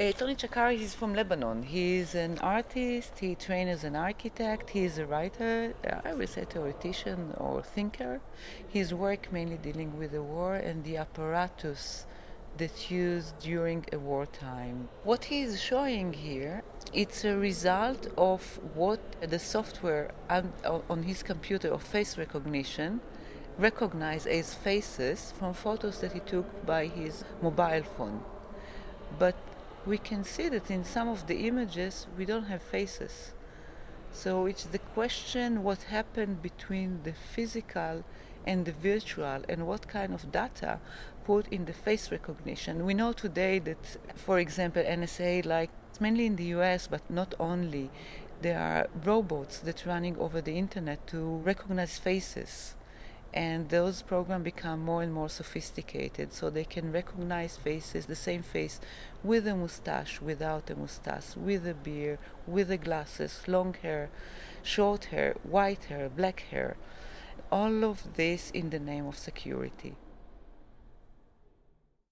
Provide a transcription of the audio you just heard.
Uh, Tony Chakar is from Lebanon. He is an artist. He trained as an architect. He is a writer. Uh, I would say a theoretician or thinker. His work mainly dealing with the war and the apparatus that's used during a wartime. What he is showing here, it's a result of what the software on his computer of face recognition recognize as faces from photos that he took by his mobile phone. But we can see that in some of the images we don't have faces. So it's the question what happened between the physical and the virtual and what kind of data put in the face recognition. We know today that, for example, NSA, like mainly in the US, but not only, there are robots that running over the internet to recognize faces and those programs become more and more sophisticated so they can recognize faces the same face with a mustache without a mustache with a beard with the glasses long hair short hair white hair black hair. All of this in the name of security